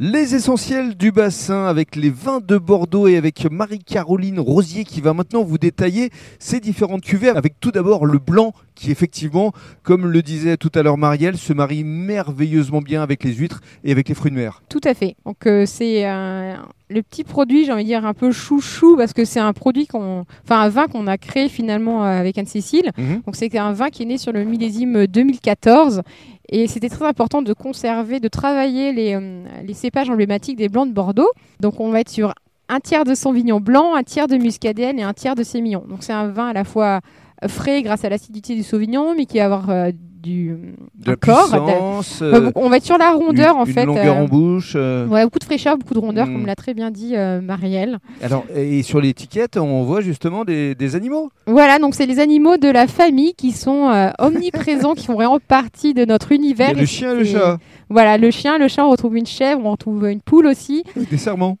Les essentiels du bassin avec les vins de Bordeaux et avec Marie-Caroline Rosier qui va maintenant vous détailler ces différentes cuvées avec tout d'abord le blanc qui effectivement, comme le disait tout à l'heure Marielle, se marie merveilleusement bien avec les huîtres et avec les fruits de mer. Tout à fait. Donc euh, c'est euh, le petit produit, j'ai envie de dire un peu chouchou parce que c'est un produit qu'on, enfin un vin qu'on a créé finalement euh, avec Anne-Cécile. Mhm. Donc c'est un vin qui est né sur le millésime 2014 et c'était très important de conserver, de travailler les, euh, les cépages emblématiques des blancs de Bordeaux. Donc on va être sur un tiers de Sauvignon blanc, un tiers de Muscadelle et un tiers de Sémillon. Donc c'est un vin à la fois frais grâce à l'acidité du Sauvignon, mais qui va avoir euh, du De la un corps. euh, on va être sur la rondeur une, en une fait. longueur euh, en bouche. euh. Ouais, beaucoup de fraîcheur, beaucoup de rondeur, Mm. comme l'a très bien dit Marielle. Alors, et sur l'étiquette, on voit justement des, des animaux. Voilà, donc c'est les animaux de la famille qui sont omniprésents, qui font vraiment partie de notre univers. le chien le chat, Voilà, le chien, le chat, on retrouve une chèvre, on retrouve une poule aussi. des serments.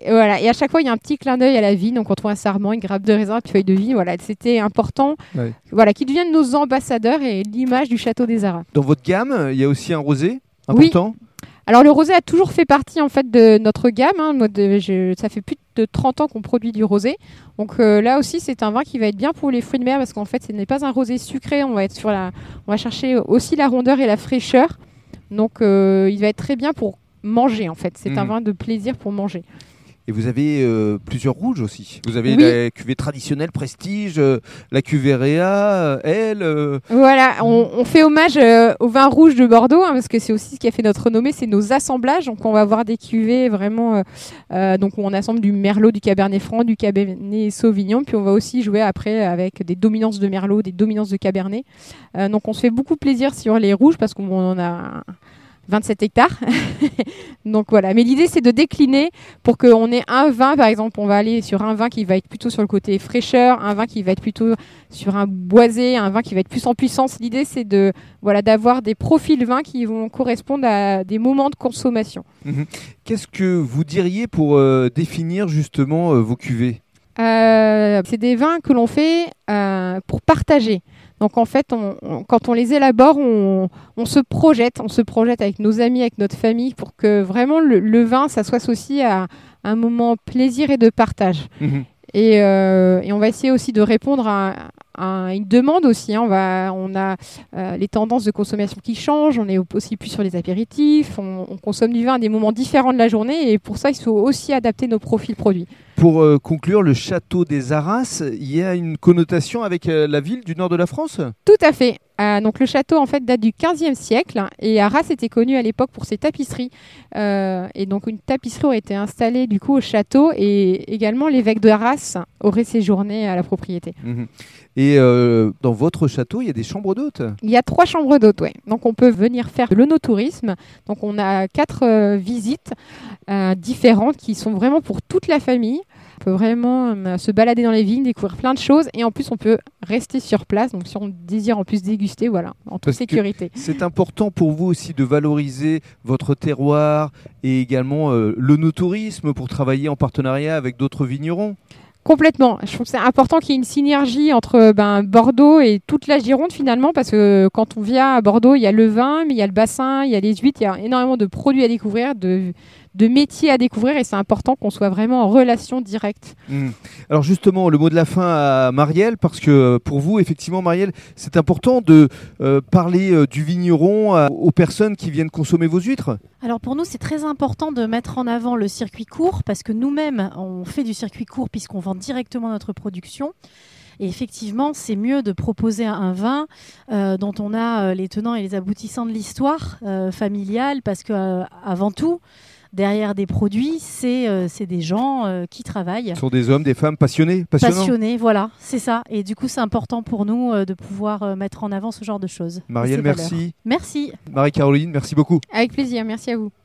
Et voilà, et à chaque fois, il y a un petit clin d'œil à la vie. Donc on trouve un sarment, une grappe de raisin, puis feuille de vie. Voilà, c'était important. Ouais. Voilà, qu'ils deviennent nos ambassadeurs et l'image du château des Arras. Dans votre gamme, il y a aussi un rosé Oui. important? Alors le rosé a toujours fait partie en fait de notre gamme. hein. Moi, de- je- ça fait plus de 30 ans qu'on produit du rosé. Donc euh, là aussi c'est un vin qui va être bien pour les fruits de mer parce qu'en fait ce n'est pas un rosé sucré. On va être sur la, on va chercher aussi la rondeur et la fraîcheur. Donc euh, il va être très bien pour manger en fait. C'est un Mhm. vin de plaisir pour manger. Et vous avez euh, plusieurs rouges aussi. Vous avez Oui. la cuvée traditionnelle Prestige, euh, la cuvée Réa, euh, elle. euh, Voilà, on, on fait hommage euh, au vin rouge de Bordeaux hein, parce que c'est aussi ce qui a fait notre renommée, c'est nos assemblages. Donc on va avoir des cuvées vraiment, euh, euh, donc on assemble du Merlot, du Cabernet Franc, du Cabernet Sauvignon, puis on va aussi jouer après avec des dominances de Merlot, des dominances de Cabernet. Euh, donc on se fait beaucoup plaisir sur les rouges parce qu'on en a 27 hectares. donc voilà, mais l'idée c'est de décliner pour qu'on ait un vin, par exemple, on va aller sur un vin qui va être plutôt sur le côté fraîcheur, un vin qui va être plutôt sur un boisé, un vin qui va être plus en puissance. L'idée, c'est de voilà d'avoir des profils vins qui vont correspondre à des moments de consommation. Qu'est-ce que vous diriez pour euh, définir justement euh, vos cuvées? Euh, c'est des vins que l'on fait pour partager. Donc en fait, on- on- quand on les élabore, on, on se projette, on se projette avec nos amis, avec notre famille, pour que vraiment le, le vin, ça soit associé à un moment plaisir et de partage. Et, euh, et on va essayer aussi de répondre à, une demande aussi. hein. On, va, on a euh, les tendances de consommation qui changent. On est aussi plus sur les apéritifs. On, on consomme du vin à des moments différents de la journée. Et pour ça, il faut aussi adapter nos profils produits. Pour euh, conclure, le château des Arras, il y a une connotation avec euh, la ville du nord de la France? Tout à fait. Euh, donc le château en fait date du 15e siècle et Arras était connu à l'époque pour ses tapisseries. Euh, et donc une tapisserie aurait été installée du coup au château et également l'évêque de Arras aurait séjourné à la propriété. Et euh, dans votre château, il y a des chambres d'hôtes Il y a trois chambres d'hôtes, ouais. Donc on peut venir faire de l'onotourisme. Donc on a quatre euh, visites euh, différentes qui sont vraiment pour toute la famille. On peut vraiment se balader dans les vignes, découvrir plein de choses et en plus on peut rester sur place. Donc si on désire en plus déguster, voilà, en toute Parce sécurité. C'est important pour vous aussi de valoriser votre terroir et également euh, le no-tourisme pour travailler en partenariat avec d'autres vignerons. Complètement. Je trouve que c'est important qu'il y ait une synergie entre ben, Bordeaux et toute la Gironde finalement, parce que quand on vient à Bordeaux, il y a le vin, mais il y a le bassin, il y a les huîtres, il y a énormément de produits à découvrir, de, de métiers à découvrir, et c'est important qu'on soit vraiment en relation directe. Hmm. Alors justement, le mot de la fin à Marielle, parce que euh, pour vous, effectivement, Marielle, c'est important de euh, parler euh, du vigneron à- aux personnes qui viennent consommer vos huîtres. Alors pour nous, c'est très important de mettre en avant le circuit court parce que nous-mêmes, on fait du circuit court puisqu'on vend directement notre production. Et effectivement, c'est mieux de proposer un vin euh, dont on a euh, les tenants et les aboutissants de l'histoire euh, familiale parce que euh, avant tout, derrière des produits, c'est euh, c'est des gens euh, qui travaillent. Ce sont des hommes, des femmes passionnés. Passionnés, voilà, c'est ça. Et du coup, c'est important pour nous euh, de pouvoir euh, mettre en avant ce genre de choses. Marielle, valeurs. merci. Merci. Marie-Caroline, merci beaucoup. Avec plaisir, merci à vous.